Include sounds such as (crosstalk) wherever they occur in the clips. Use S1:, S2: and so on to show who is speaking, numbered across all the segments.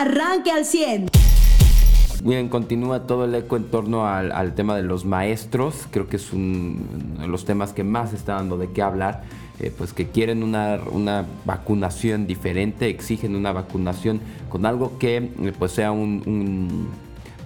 S1: arranque al 100.
S2: Bien, continúa todo el eco en torno al, tema de los maestros. Creo que es uno de los temas que más está dando de qué hablar. Eh, pues que quieren una, vacunación diferente, exigen una vacunación con algo que eh, pues sea un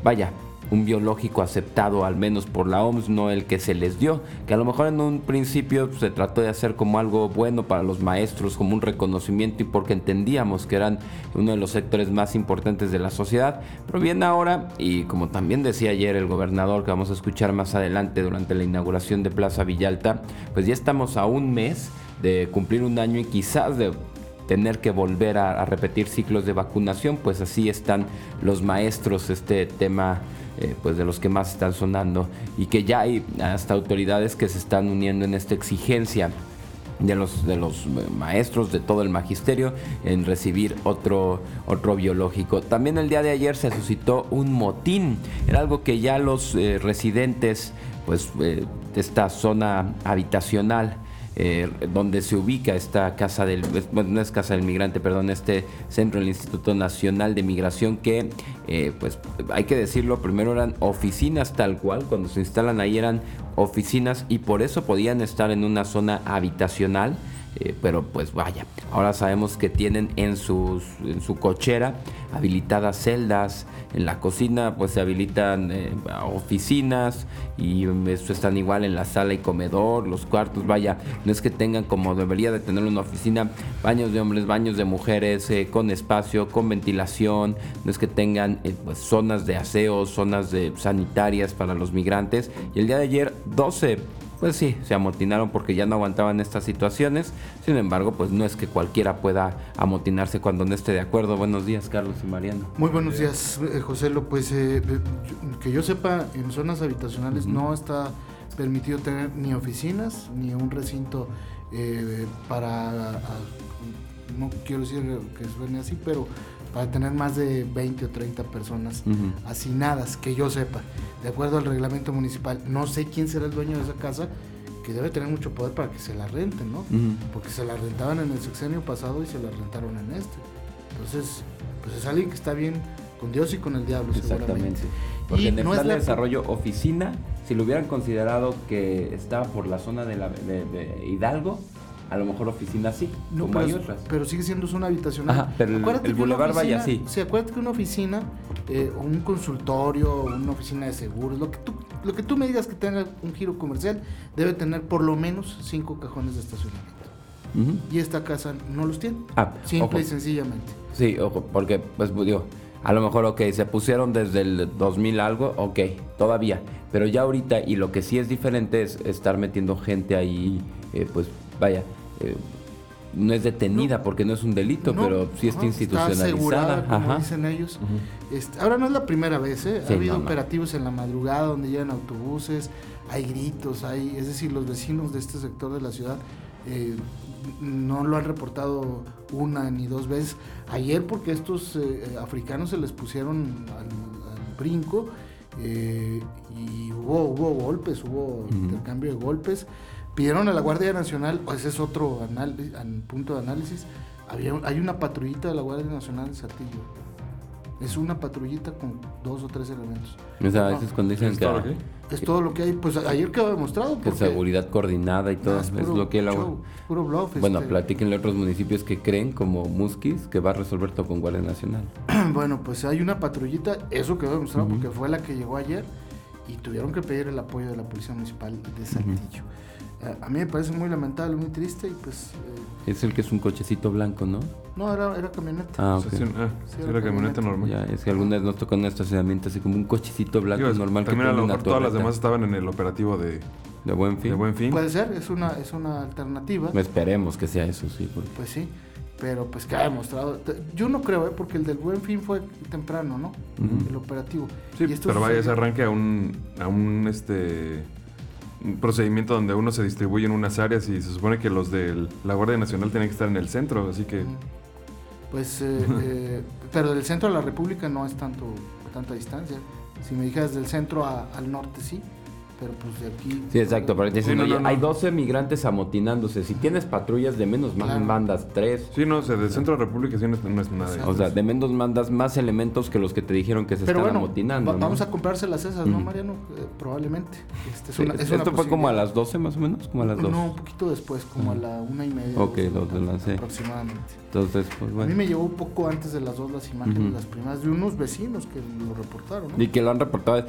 S2: vaya, un biológico aceptado al menos por la OMS, no el que se les dio, que a lo mejor en un principio se trató de hacer como algo bueno para los maestros, como un reconocimiento y porque entendíamos que eran uno de los sectores más importantes de la sociedad, pero bien ahora, y como también decía ayer el gobernador que vamos a escuchar más adelante durante la inauguración de Plaza Villalta, pues ya estamos a un mes de cumplir un año y quizás de tener que volver a, a, repetir ciclos de vacunación, pues así están los maestros, este tema eh, pues de los que más están sonando y que ya hay hasta autoridades que se están uniendo en esta exigencia de los, de los maestros de todo el magisterio en recibir otro, otro biológico. También el día de ayer se suscitó un motín, era algo que ya los eh, residentes pues, eh, de esta zona habitacional eh, donde se ubica esta casa del, bueno, no es casa del migrante, perdón, este centro del Instituto Nacional de Migración que, eh, pues hay que decirlo, primero eran oficinas tal cual, cuando se instalan ahí eran oficinas y por eso podían estar en una zona habitacional eh, pero pues vaya, ahora sabemos que tienen en, sus, en su cochera habilitadas celdas, en la cocina pues se habilitan eh, oficinas y eso están igual en la sala y comedor, los cuartos, vaya, no es que tengan como debería de tener una oficina, baños de hombres, baños de mujeres, eh, con espacio, con ventilación, no es que tengan pues, zonas de aseo, zonas de sanitarias para los migrantes. Y el día de ayer 12 pues sí, se amotinaron porque ya no aguantaban estas situaciones. Sin embargo, pues no es que cualquiera pueda amotinarse cuando no esté de acuerdo. Buenos días, Carlos y Mariano.
S3: Muy buenos días, eh, José Pues eh, que yo sepa, en zonas habitacionales no está permitido tener ni oficinas ni un recinto eh, para, no quiero decir que suene así, pero para tener más de 20 o 30 personas hacinadas, que yo sepa, de acuerdo al reglamento municipal. No sé quién será el dueño de esa casa, que debe tener mucho poder para que se la renten, ¿no? Porque se la rentaban en el sexenio pasado y se la rentaron en este. Entonces, pues es alguien que está bien con Dios y con el diablo, Exactamente.
S2: Porque en el plan de desarrollo oficina, si lo hubieran considerado que estaba por la zona de, la, de Hidalgo, a lo mejor oficina sí, no, como
S3: pero,
S2: hay otras.
S3: Pero sigue siendo una habitacional.
S2: pero el, boulevard vaya así.
S3: Sí, acuérdate que una oficina, eh, un consultorio, una oficina de seguros, lo que, tú, lo que tú me digas que tenga un giro comercial, debe tener por lo menos cinco cajones de estacionamiento. Y esta casa no los tiene. Ah, simple y sencillamente.
S2: Sí, ojo, porque, pues digo, a lo mejor, ok, se pusieron desde el 2000 algo, ok, todavía. Pero ya ahorita, y lo que sí es diferente es estar metiendo gente ahí, eh, pues vaya, eh, no es detenida porque no es un delito, pero sí está institucionalizada.
S3: como dicen ellos. Este, ahora no es la primera vez, ¿eh? ha habido operativos en la madrugada donde llegan autobuses, hay gritos, hay, es decir, los vecinos de este sector de la ciudad eh, no lo han reportado una ni dos veces. Ayer porque estos africanos se les pusieron al, brinco y hubo, hubo golpes, hubo intercambio de golpes. Pidieron a la Guardia Nacional, ese es otro punto de análisis, había, hay una patrullita de la Guardia Nacional en Saltillo. Es una patrullita con dos o tres elementos.
S2: O sea, a veces cuando dicen que...
S3: Es todo lo que hay. Pues ayer quedó demostrado.
S2: Que seguridad coordinada y todo. es, lo que la...
S3: puro bluff.
S2: Bueno, este... platíquenle a otros municipios que creen, como Musquis, que va a resolver todo con Guardia Nacional. (clears throat)
S3: bueno, pues hay una patrullita, eso quedó demostrado porque fue la que llegó ayer y tuvieron que pedir el apoyo de la Policía Municipal de Saltillo a mí me parece muy lamentable, muy triste y pues...
S2: Eh, es el que es un cochecito blanco, ¿no?
S3: No, era, era camioneta.
S2: Ah, ok.
S4: sí, ah, era, camioneta, normal.
S2: Ya, es que algunas nos tocó en un estacionamiento así como un cochecito blanco normal.
S4: También a lo mejor todas las demás estaban en el operativo de...
S2: De buen fin.
S4: De buen fin.
S3: Puede ser, es una, es una alternativa.
S2: Esperemos que sea eso, sí.
S3: Pues sí, pero pues que ha demostrado. Yo no creo, ¿eh? porque el del buen fin fue temprano, ¿no? El operativo.
S4: Sí, pero vaya, ese arranque a un, a un este un procedimiento donde uno se distribuye en unas áreas y se supone que los de la Guardia Nacional tienen que estar en el centro, así que...
S3: Pues, eh, eh, (laughs) pero del centro a la República no es tanto tanta distancia. Si me dijeras del centro al norte, sí, pero pues de aquí...
S2: Sí, exacto, pero dicen, hay 12 migrantes amotinándose, si tienes patrullas de menos más mandas 3.
S4: Sí, no, o sea, de Centro de República sí no es, nada.
S2: O sea, de menos mandas más elementos que los que te dijeron que se están amotinando.
S3: vamos a comprarse las esas, ¿no, Mariano? Eh, probablemente.
S2: Este, esto fue como a las 12 más o menos, como a las 12.
S3: No, un poquito después, como a la una y media.
S2: Ok, dos de las
S3: Aproximadamente.
S2: Entonces, pues bueno.
S3: A mí me llevó un poco antes de las dos las imágenes, las primeras, de unos vecinos que lo reportaron, ¿no?
S2: Y que lo han reportado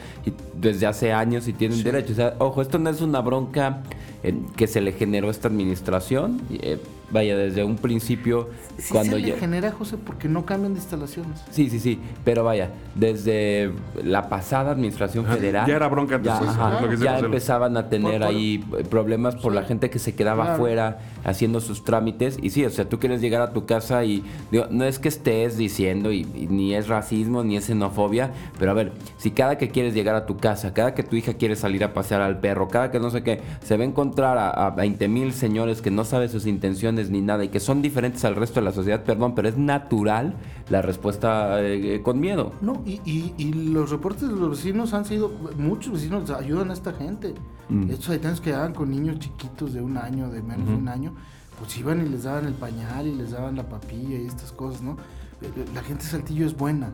S2: desde hace años y tienen derecho. Ojo, esto no es una bronca eh, que se le generó a esta administración. Eh, vaya, desde un principio...
S3: Sí cuando se le genera, José, porque no cambian de instalaciones.
S2: Sí, sí, sí, pero vaya, desde la pasada administración federal...
S4: Ya era bronca
S2: Ya, empezaban a tener ahí problemas por la gente que se quedaba afuera haciendo sus trámites. Y sí, o sea, tú quieres llegar a tu casa y no es que estés diciendo, y, ni es racismo, ni es xenofobia, pero a ver, si cada que quieres llegar a tu casa, cada que tu hija quiere salir a pasear al perro, cada que no sé qué, se va a encontrar a, a 20 mil señores que no saben sus intenciones ni nada y que son diferentes al resto de la sociedad, perdón, pero es natural la respuesta eh, con miedo.
S3: No, y, y, los reportes de los vecinos han sido, muchos vecinos ayudan a esta gente. Mm. Estos haitianos que daban con niños chiquitos de un año, de menos de un año, pues iban y les daban el pañal y les daban la papilla y estas cosas, ¿no? Eh, eh, la gente de Saltillo es buena.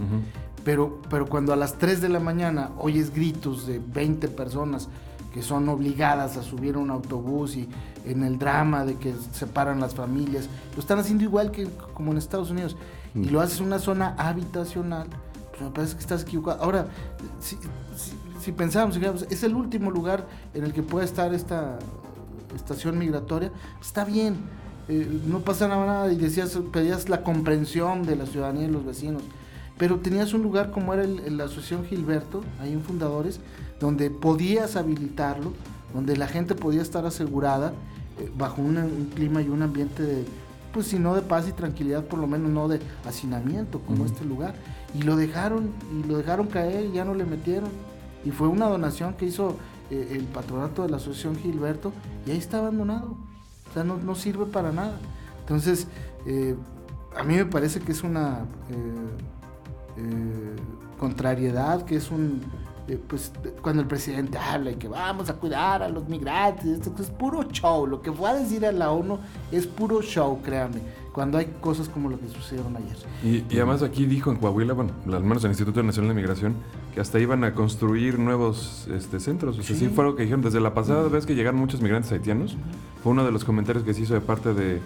S3: Pero, pero cuando a las 3 de la mañana oyes gritos de 20 personas que son obligadas a subir a un autobús y en el drama de que separan las familias. Lo están haciendo igual que como en Estados Unidos. Y mm. lo haces en una zona habitacional. Pues me parece que estás equivocado. Ahora, si, si, pensamos, es el último lugar en el que puede estar esta estación migratoria, está bien. Eh, no pasa nada y decías, pedías la comprensión de la ciudadanía y los vecinos. Pero tenías un lugar como era la Asociación Gilberto, ahí en Fundadores, donde podías habilitarlo, donde la gente podía estar asegurada eh, bajo un, clima y un ambiente de, pues si no de paz y tranquilidad, por lo menos no de hacinamiento como este lugar. Y lo dejaron, y lo dejaron caer y ya no le metieron. Y fue una donación que hizo eh, el patronato de la Asociación Gilberto y ahí está abandonado. O sea, no, sirve para nada. Entonces, eh, a mí me parece que es una contrariedad, que es un, pues cuando el presidente habla y que vamos a cuidar a los migrantes, esto es puro show. Lo que fue a decir a la ONU es puro show, créanme, cuando hay cosas como lo que sucedieron ayer.
S4: Y, además aquí dijo en Coahuila, bueno, al menos en el Instituto Nacional de Migración, que hasta iban a construir nuevos este, centros. O sea, sí. fue lo que dijeron. Desde la pasada vez que llegaron muchos migrantes haitianos, fue uno de los comentarios que se hizo de parte de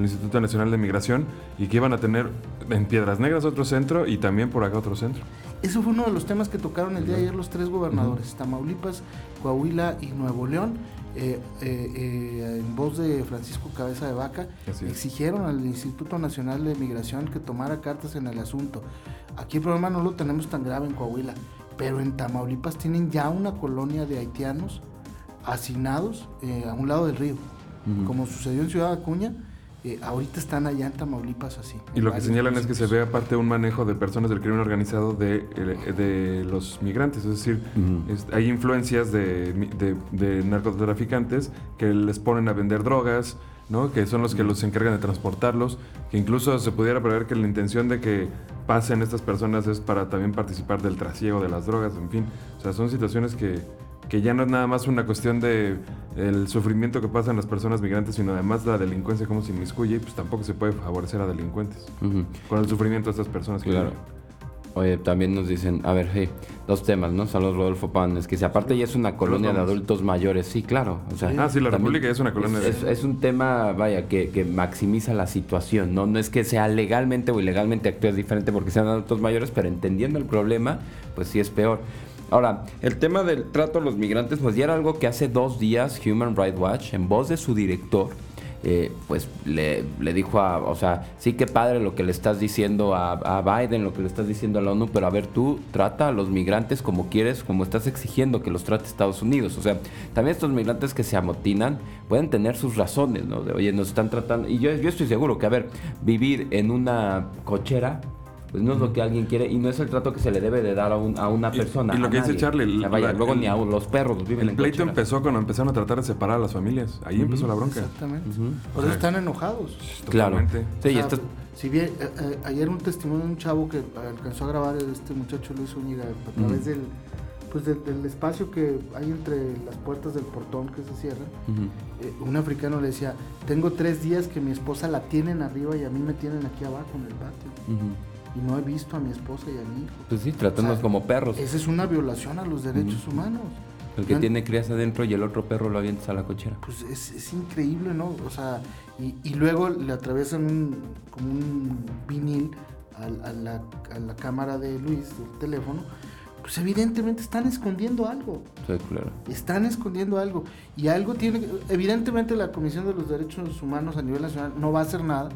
S4: el Instituto Nacional de Migración y que iban a tener en Piedras Negras otro centro y también por acá otro centro.
S3: Eso fue uno de los temas que tocaron el día de ayer los tres gobernadores, Tamaulipas, Coahuila y Nuevo León. Eh, eh, eh, en voz de Francisco Cabeza de Vaca, exigieron al Instituto Nacional de Migración que tomara cartas en el asunto. Aquí el problema no lo tenemos tan grave en Coahuila, pero en Tamaulipas tienen ya una colonia de haitianos asignados a un lado del río, como sucedió en Ciudad Acuña eh, ahorita están allá en Tamaulipas así.
S4: Y lo que señalan es que se ve aparte un manejo de personas del crimen organizado de, eh, de los migrantes, es decir, hay influencias de, de, narcotraficantes que les ponen a vender drogas, ¿no? que son los que los encargan de transportarlos, que incluso se pudiera prever que la intención de que pasen estas personas es para también participar del trasiego de las drogas, en fin, o sea, son situaciones que que ya no es nada más una cuestión de el sufrimiento que pasan las personas migrantes, sino además la delincuencia como se inmiscuye, pues tampoco se puede favorecer a delincuentes con el sufrimiento de estas personas que
S2: claro. Oye, también nos dicen, a ver, hey, dos temas, ¿no? Saludos Rodolfo Pan, que si aparte ya es una colonia de adultos mayores, sí, claro. O sea,
S4: ah, sí, la República ya es una colonia
S2: es, de... es, un tema, vaya, que, que, maximiza la situación, ¿no? No es que sea legalmente o ilegalmente actúes diferente porque sean adultos mayores, pero entendiendo el problema, pues sí es peor. Ahora, el tema del trato a los migrantes, pues ya era algo que hace dos días Human Rights Watch, en voz de su director, eh, pues le, dijo a, o sea, sí que padre lo que le estás diciendo a, Biden, lo que le estás diciendo a la ONU, pero a ver, tú trata a los migrantes como quieres, como estás exigiendo que los trate Estados Unidos. O sea, también estos migrantes que se amotinan pueden tener sus razones, ¿no? De, oye, nos están tratando, y yo, yo estoy seguro que, a ver, vivir en una cochera pues no es lo que alguien quiere y no es el trato que se le debe de dar a, a una persona.
S4: Y, lo que dice Charlie,
S2: vaya, luego ni a los perros viven
S4: El pleito empezó cuando empezaron a tratar de separar a las familias. Ahí empezó la bronca.
S3: Exactamente. Por eso están enojados.
S2: Claro. Sí,
S3: Si bien eh, eh, ayer un testimonio de un chavo que alcanzó a grabar este muchacho Luis Zúñiga a través del pues del, espacio que hay entre las puertas del portón que se cierran, eh, un africano le decía, tengo tres días que mi esposa la tienen arriba y a mí me tienen aquí abajo en el patio. Y no he visto a mi esposa y a mi hijo.
S2: Pues sí, tratándonos como perros.
S3: Esa es una violación a los derechos humanos.
S2: El que tiene crías adentro y el otro perro lo avientas a la cochera.
S3: Pues es, increíble, ¿no? O sea, y, luego le atraviesan un, como un vinil a, la, a la cámara de Luis, del teléfono, pues evidentemente están escondiendo algo.
S2: Sí, claro.
S3: Están escondiendo algo. Y algo tiene evidentemente la Comisión de los Derechos Humanos a nivel nacional no va a hacer nada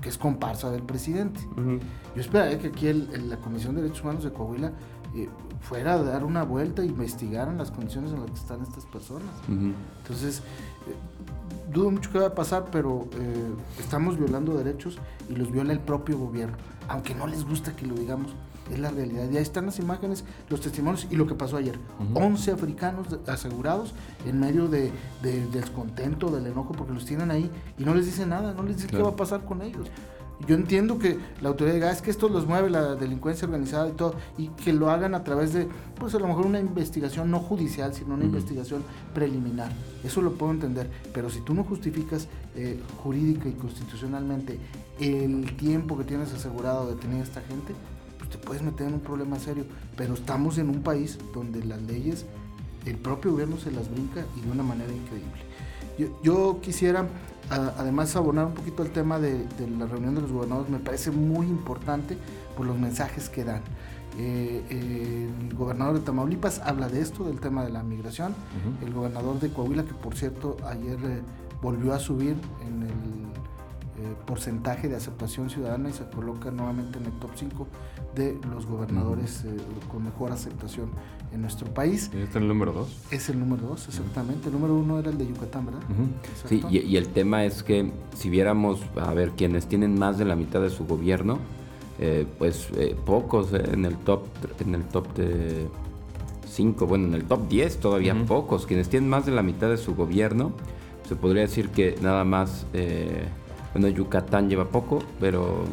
S3: porque es comparsa del presidente. Yo esperaría que aquí la Comisión de Derechos Humanos de Coahuila eh, fuera a dar una vuelta e investigaran las condiciones en las que están estas personas. Entonces, eh, dudo mucho que va a pasar, pero eh, estamos violando derechos y los viola el propio gobierno, aunque no les gusta que lo digamos es la realidad. Y ahí están las imágenes, los testimonios y lo que pasó ayer. 11 africanos asegurados en medio de, descontento, del enojo, porque los tienen ahí y no les dicen nada, no les dicen qué va a pasar con ellos. Yo entiendo que la autoridad diga, ah, es que esto los mueve la delincuencia organizada y todo, y que lo hagan a través de, pues a lo mejor una investigación no judicial, sino una investigación preliminar. Eso lo puedo entender, pero si tú no justificas eh, jurídica y constitucionalmente el tiempo que tienes asegurado de tener a esta gente, te puedes meter en un problema serio. Pero estamos en un país donde las leyes, el propio gobierno se las brinca y de una manera increíble. Yo, quisiera además abonar un poquito el tema de, la reunión de los gobernadores, me parece muy importante por los mensajes que dan. Eh, el gobernador de Tamaulipas habla de esto, del tema de la migración. El gobernador de Coahuila, que por cierto ayer eh, volvió a subir en el eh, porcentaje de aceptación ciudadana y se coloca nuevamente en el top 5 de los gobernadores eh, con mejor aceptación en nuestro país.
S4: ¿Este es el número 2?
S3: Es el número 2, exactamente. El número 1 era el de Yucatán, ¿verdad?
S2: Sí, y, el tema es que si viéramos, a ver, quienes tienen más de la mitad de su gobierno, eh, pues pocos en el top en el top de 5, bueno, en el top 10 todavía pocos. Quienes tienen más de la mitad de su gobierno, se podría decir que nada más bueno, Yucatán lleva poco, pero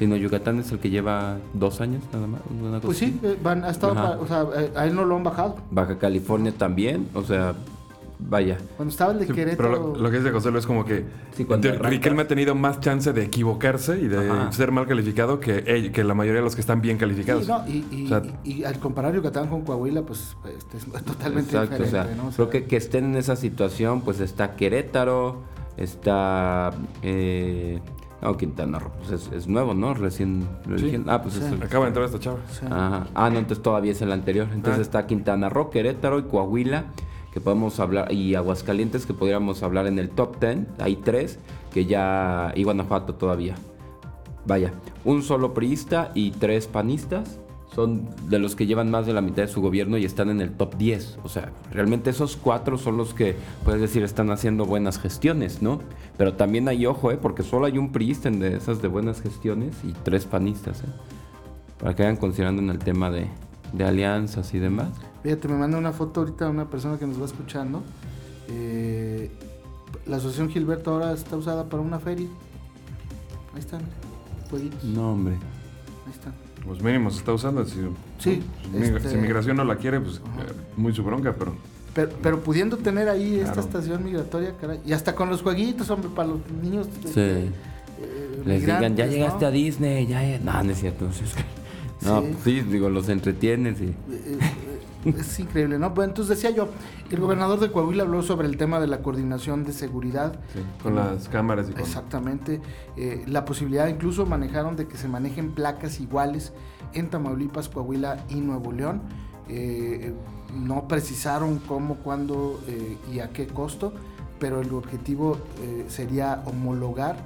S2: si no, Yucatán es el que lleva dos años nada más.
S3: pues sí, eh, van, ha estado, o sea, eh, a él no lo han bajado.
S2: Baja California también, o sea, vaya.
S3: Cuando estaba el de Querétaro.
S4: Pero lo, que dice José es como que sí, Riquelme ha tenido más chance de equivocarse y de ser mal calificado que, que la mayoría de los que están bien calificados.
S3: y, al comparar Yucatán con Coahuila, pues este, es totalmente diferente. O sea,
S2: creo que, que estén en esa situación, pues está Querétaro Está. Eh, no, Quintana Roo, pues es, nuevo, ¿no? Recién.
S4: Ah, pues es Acaba de entrar esta chava.
S2: Ah, no, entonces todavía es el anterior. Entonces ah. está Quintana Roo, Querétaro y Coahuila, que podemos hablar. Y Aguascalientes, que podríamos hablar en el top 10. Hay tres, que ya. Y Guanajuato todavía. Vaya, un solo priista y tres panistas son de los que llevan más de la mitad de su gobierno y están en el top 10. O sea, realmente esos cuatro son los que, puedes decir, están haciendo buenas gestiones, ¿no? Pero también hay ojo, ¿eh? Porque solo hay un priista en de esas de buenas gestiones y tres panistas, ¿eh? Para que vayan considerando en el tema de, alianzas y demás.
S3: Fíjate, me manda una foto ahorita una persona que nos va escuchando. Eh, la asociación Gilberto ahora está usada para una feria. Ahí están, jueguitos.
S2: No, hombre.
S3: Ahí están.
S4: Pues mínimo se está usando. Si,
S3: sí.
S4: Este si, migración no la quiere, pues eh, muy su bronca, pero...
S3: pero... pudiendo tener ahí esta estación migratoria, caray, y hasta con los jueguitos, hombre, para los niños.
S2: Sí. Eh, Les digan, ya llegaste a Disney, ya, No, no es cierto. (laughs) No, sí. sí, digo, los entretienes y... Eh, (laughs)
S3: es increíble, ¿no? Pues entonces decía yo, el gobernador de Coahuila habló sobre el tema de la coordinación de seguridad.
S4: con las cámaras y con...
S3: Exactamente. Eh, la posibilidad incluso manejaron de que se manejen placas iguales en Tamaulipas, Coahuila y Nuevo León. Eh, no precisaron cómo, cuándo eh, y a qué costo, pero el objetivo sería homologar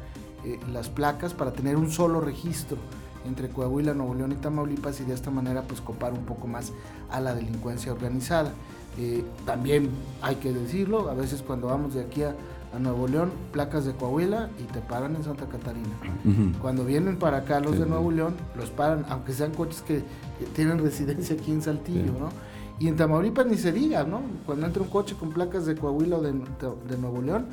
S3: las placas para tener un solo registro entre Coahuila, Nuevo León y Tamaulipas y de esta manera pues copar un poco más a la delincuencia organizada. Eh, también hay que decirlo, a veces cuando vamos de aquí a, Nuevo León, placas de Coahuila y te paran en Santa Catarina. Cuando vienen para acá los de Nuevo León, los paran, aunque sean coches que, tienen residencia aquí en Saltillo, ¿no? Y en Tamaulipas ni se diga, ¿no? Cuando entra un coche con placas de Coahuila o de, Nuevo León,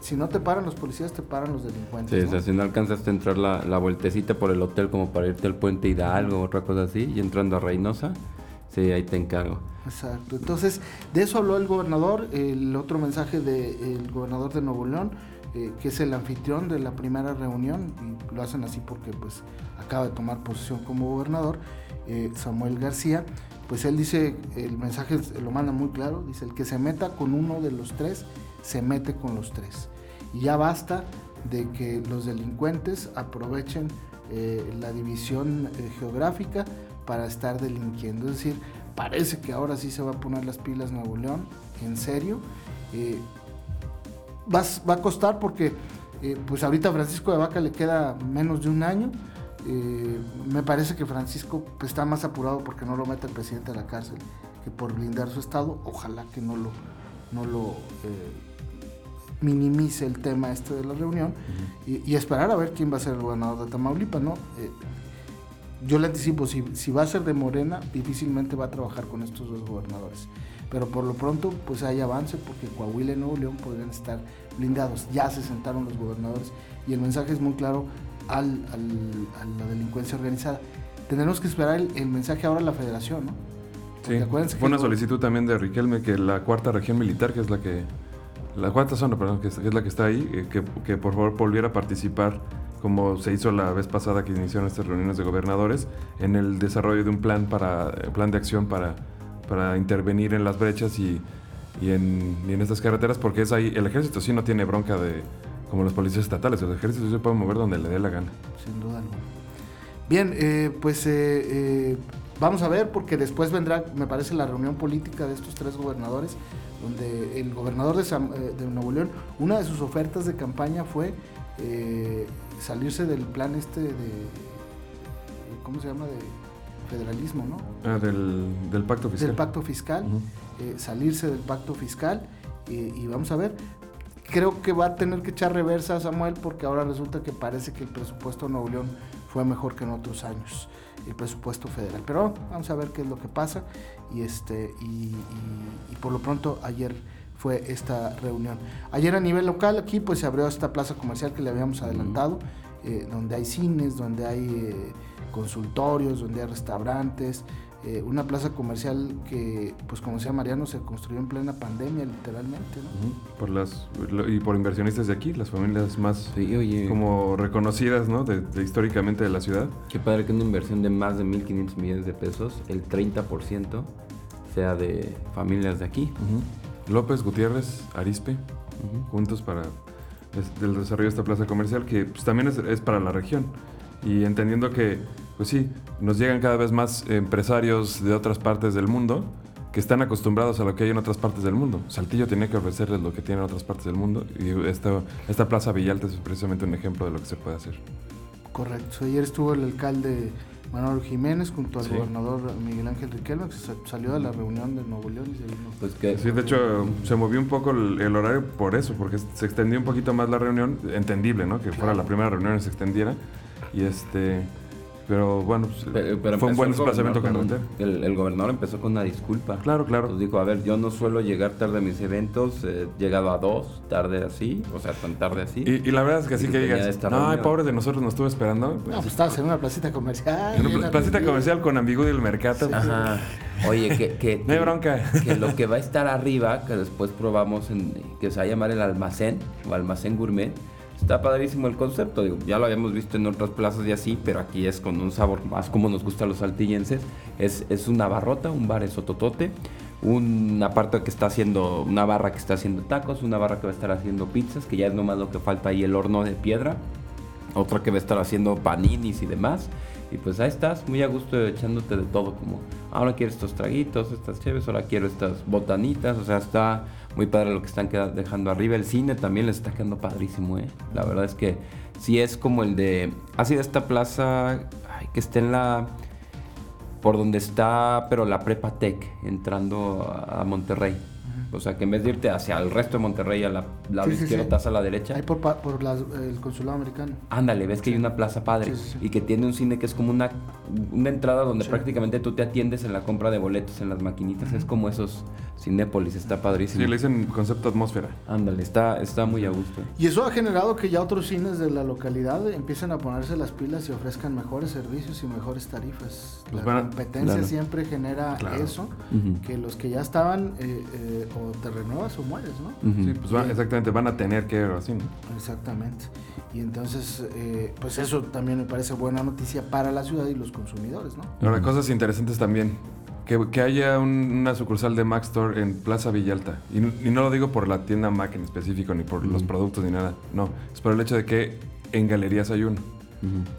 S3: si no te paran los policías, te paran los delincuentes.
S2: Sí, o sea, si no alcanzaste a entrar la, la, vueltecita por el hotel como para irte al puente Hidalgo otra cosa así, y entrando a Reynosa, Sí, ahí te encargo.
S3: Exacto. Entonces, de eso habló el gobernador. El otro mensaje del gobernador de Nuevo León, eh, que es el anfitrión de la primera reunión, y lo hacen así porque pues acaba de tomar posesión como gobernador, eh, Samuel García, pues él dice, el mensaje lo manda muy claro, dice, el que se meta con uno de los tres, se mete con los tres. Y ya basta de que los delincuentes aprovechen eh, la división geográfica para estar delinquiendo. Es decir, parece que ahora sí se va a poner las pilas Nuevo León, en serio. Eh, va, a costar porque eh, pues ahorita Francisco de Vaca le queda menos de un año. Eh, me parece que Francisco pues, está más apurado porque no lo mete el presidente a la cárcel que por blindar su estado. Ojalá que no lo, no lo minimice el tema este de la reunión y, esperar a ver quién va a ser el gobernador de Tamaulipas, ¿no? yo le anticipo, si, si va a ser de Morena, difícilmente va a trabajar con estos dos gobernadores. Pero por lo pronto, pues hay avance porque Coahuila y Nuevo León podrían estar blindados. Ya se sentaron los gobernadores y el mensaje es muy claro al, a la delincuencia organizada. Tendremos que esperar el, mensaje ahora a la federación, ¿no?
S4: sí, fue una solicitud también de Riquelme que la cuarta región militar, que es la que... La cuarta zona, perdón, que es, la que está ahí, eh, que, que por favor volviera a participar como se hizo la vez pasada que iniciaron estas reuniones de gobernadores, en el desarrollo de un plan, para, plan de acción para, para intervenir en las brechas y, y, en, en, estas carreteras, porque es ahí, el ejército sí no tiene bronca de como los policías estatales, el ejército se puede mover donde le dé la gana.
S3: Sin duda alguna. Bien, eh, pues eh, eh, vamos a ver, porque después vendrá, me parece, la reunión política de estos tres gobernadores, donde el gobernador de, de Nuevo León, una de sus ofertas de campaña fue salirse del plan este de, ¿cómo se llama? De federalismo, ¿no?
S4: Ah, del, pacto fiscal.
S3: Del pacto fiscal, eh, salirse del pacto fiscal y vamos a ver. Creo que va a tener que echar reversa a Samuel porque ahora resulta que parece que el presupuesto de Nuevo León fue mejor que en otros años, el presupuesto federal. Pero vamos a ver qué es lo que pasa y, este, y por lo pronto ayer fue esta reunión. Ayer a nivel local aquí pues se abrió esta plaza comercial que le habíamos adelantado, eh, donde hay cines, donde hay eh, consultorios, donde hay restaurantes, eh, una plaza comercial que, pues como decía Mariano, se construyó en plena pandemia, literalmente.
S4: Por las, y por inversionistas de aquí, las familias más como reconocidas ¿no? de, históricamente de la ciudad.
S2: Qué padre que una inversión de más de 1.500 millones de pesos, el 30% sea de familias de aquí.
S4: López, Gutiérrez, Arispe, juntos para el desarrollo de esta plaza comercial, que pues, también es, para la región. Y entendiendo que, pues sí, nos llegan cada vez más empresarios de otras partes del mundo que están acostumbrados a lo que hay en otras partes del mundo. Saltillo tiene que ofrecerles lo que tiene en otras partes del mundo y esta, esta plaza Villalta es precisamente un ejemplo de lo que se puede hacer.
S3: Correcto. Ayer estuvo el alcalde Manuel Jiménez junto al gobernador Miguel Ángel Riquelme, que salió de la reunión de Nuevo León y se vino.
S4: Pues que, sí, de hecho se movió un poco el, horario por eso, porque se extendió un poquito más la reunión, entendible, ¿no? Que fuera la primera reunión y se extendiera. Y este pero bueno, pues, fue un buen desplazamiento
S2: carretero. El, el, gobernador empezó con una disculpa.
S4: Claro, claro.
S2: Pues dijo, a ver, yo no suelo llegar tarde a mis eventos, he llegado a dos, tarde así, o sea, tan tarde así.
S4: Y, la verdad es que así que digas, no, pobre de nosotros nos estuvo esperando.
S3: No, pues estabas en una placita comercial.
S4: En una placita comercial con Ambiguo y el Mercato.
S2: Ajá. Oye, que, que,
S4: no hay bronca.
S2: que lo que va a estar arriba, que después probamos, en, que se va a llamar el almacén o almacén gourmet, Está padrísimo el concepto, digo, ya lo habíamos visto en otras plazas y así, pero aquí es con un sabor más como nos gusta a los saltillenses. Es, es una barrota, un bar es ototote, una parte que está haciendo, una barra que está haciendo tacos, una barra que va a estar haciendo pizzas, que ya es nomás lo que falta ahí el horno de piedra, otra que va a estar haciendo paninis y demás. Y pues ahí estás, muy a gusto echándote de todo, como ahora quiero estos traguitos, estas chéves, ahora quiero estas botanitas, o sea, está muy padre lo que están dejando arriba. El cine también les está quedando padrísimo, ¿eh? La verdad es que sí es como el de. Ha sido esta plaza que está en la. Por donde está, pero la Prepa Tech, entrando a, Monterrey. O sea, que en vez de irte hacia el resto de Monterrey, a la lado izquierdo, estás a la derecha.
S3: Ahí por, por el consulado americano.
S2: Ándale, ves que hay una plaza padre y que tiene un cine que es como una, una entrada donde prácticamente tú te atiendes en la compra de boletos en las maquinitas. Es como esos Cinépolis, está padrísimo.
S4: Sí, le dicen concepto atmósfera.
S2: Ándale, está, está muy a gusto.
S3: Y eso ha generado que ya otros cines de la localidad empiecen a ponerse las pilas y ofrezcan mejores servicios y mejores tarifas. Pues la competencia siempre genera eso, que los que ya estaban eh, eh, o te renuevas o mueres, ¿no?
S4: Sí, pues exactamente, van a tener que así, ¿no?
S3: Exactamente. Y entonces, eh, pues eso también me parece buena noticia para la ciudad y los consumidores, ¿no?
S4: Ahora, cosas interesantes también. Que, haya una sucursal de Mac Store en Plaza Villalta. Y, no lo digo por la tienda Mac en específico, ni por los productos, ni nada. No, es por el hecho de que en galerías hay uno.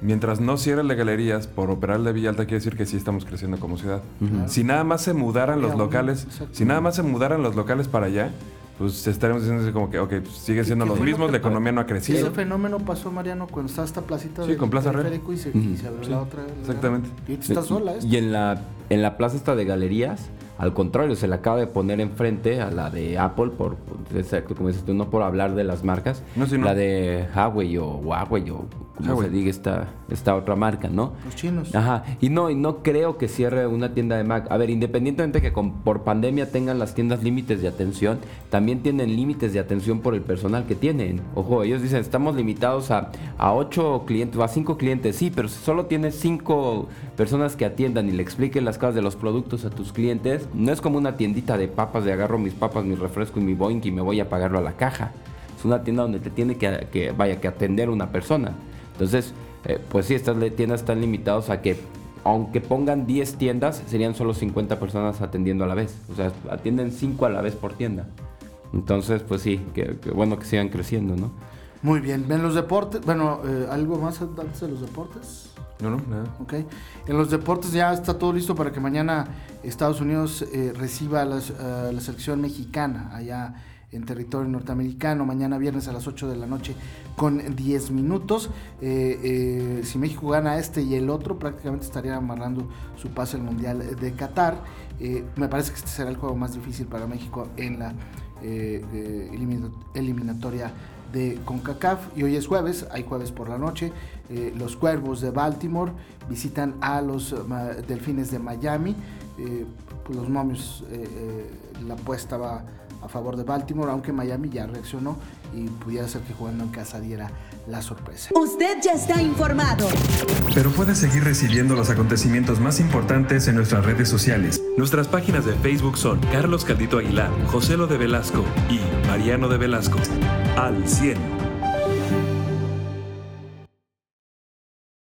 S4: Mientras no cierre de galerías por operar de Villalta, quiere decir que sí estamos creciendo como ciudad. Si nada más se mudaran los locales, si nada más se mudaran los locales para allá, pues estaremos diciendo así como que, ok, pues sigue siendo los mismos, la economía no ha crecido.
S3: Ese fenómeno pasó, Mariano, cuando estaba esta placita
S4: sí, con Plaza
S3: y se, y se abrió la otra.
S4: Exactamente.
S3: Y está sola.
S2: Y en la, en la plaza esta de galerías, al contrario, se le acaba de poner enfrente a la de Apple, por, exacto, como dices tú, no por hablar de las marcas, no, la de Huawei o Huawei o como se diga esta, esta otra marca, ¿no?
S3: Los chinos.
S2: Ajá, y no, y no creo que cierre una tienda de Mac. A ver, independientemente que con, por pandemia tengan las tiendas límites de atención, también tienen límites de atención por el personal que tienen. Ojo, ellos dicen, estamos limitados a, a 8 clientes a 5 clientes, sí, pero si solo tienes 5 personas que atiendan y le expliquen las cosas de los productos a tus clientes, no es como una tiendita de papas de agarro mis papas, mi refresco y mi boing y me voy a pagarlo a la caja. Es una tienda donde te tiene que, que vaya que atender una persona. Entonces, eh, pues sí, estas tiendas están limitados a que aunque pongan 10 tiendas, serían solo 50 personas atendiendo a la vez. O sea, atienden 5 a la vez por tienda. Entonces, pues sí, que, bueno que sigan creciendo, ¿no?
S3: Muy bien. En los deportes, bueno, eh, ¿algo más antes de los deportes?
S4: No, no, nada.
S3: Ok. En los deportes ya está todo listo para que mañana Estados Unidos eh, reciba a la selección mexicana allá en territorio norteamericano, mañana viernes a las 8 de la noche con 10 minutos. Eh, si México gana este y el otro, prácticamente estaría amarrando su pase al Mundial de Qatar. me parece que este será el juego más difícil para México en la eliminatoria de CONCACAF y hoy es jueves, hay jueves por la noche. Eh, los Cuervos de Baltimore visitan a los eh, Delfines de Miami. Eh, pues los momios, la apuesta va a favor de Baltimore, aunque Miami ya reaccionó y pudiera ser que jugando en casa diera la sorpresa.
S1: Usted ya está informado.
S5: Pero puede seguir recibiendo los acontecimientos más importantes en nuestras redes sociales.
S6: Nuestras páginas de Facebook son Carlos Caldito Aguilar, José Lo de Velasco y Mariano de Velasco. Al 100.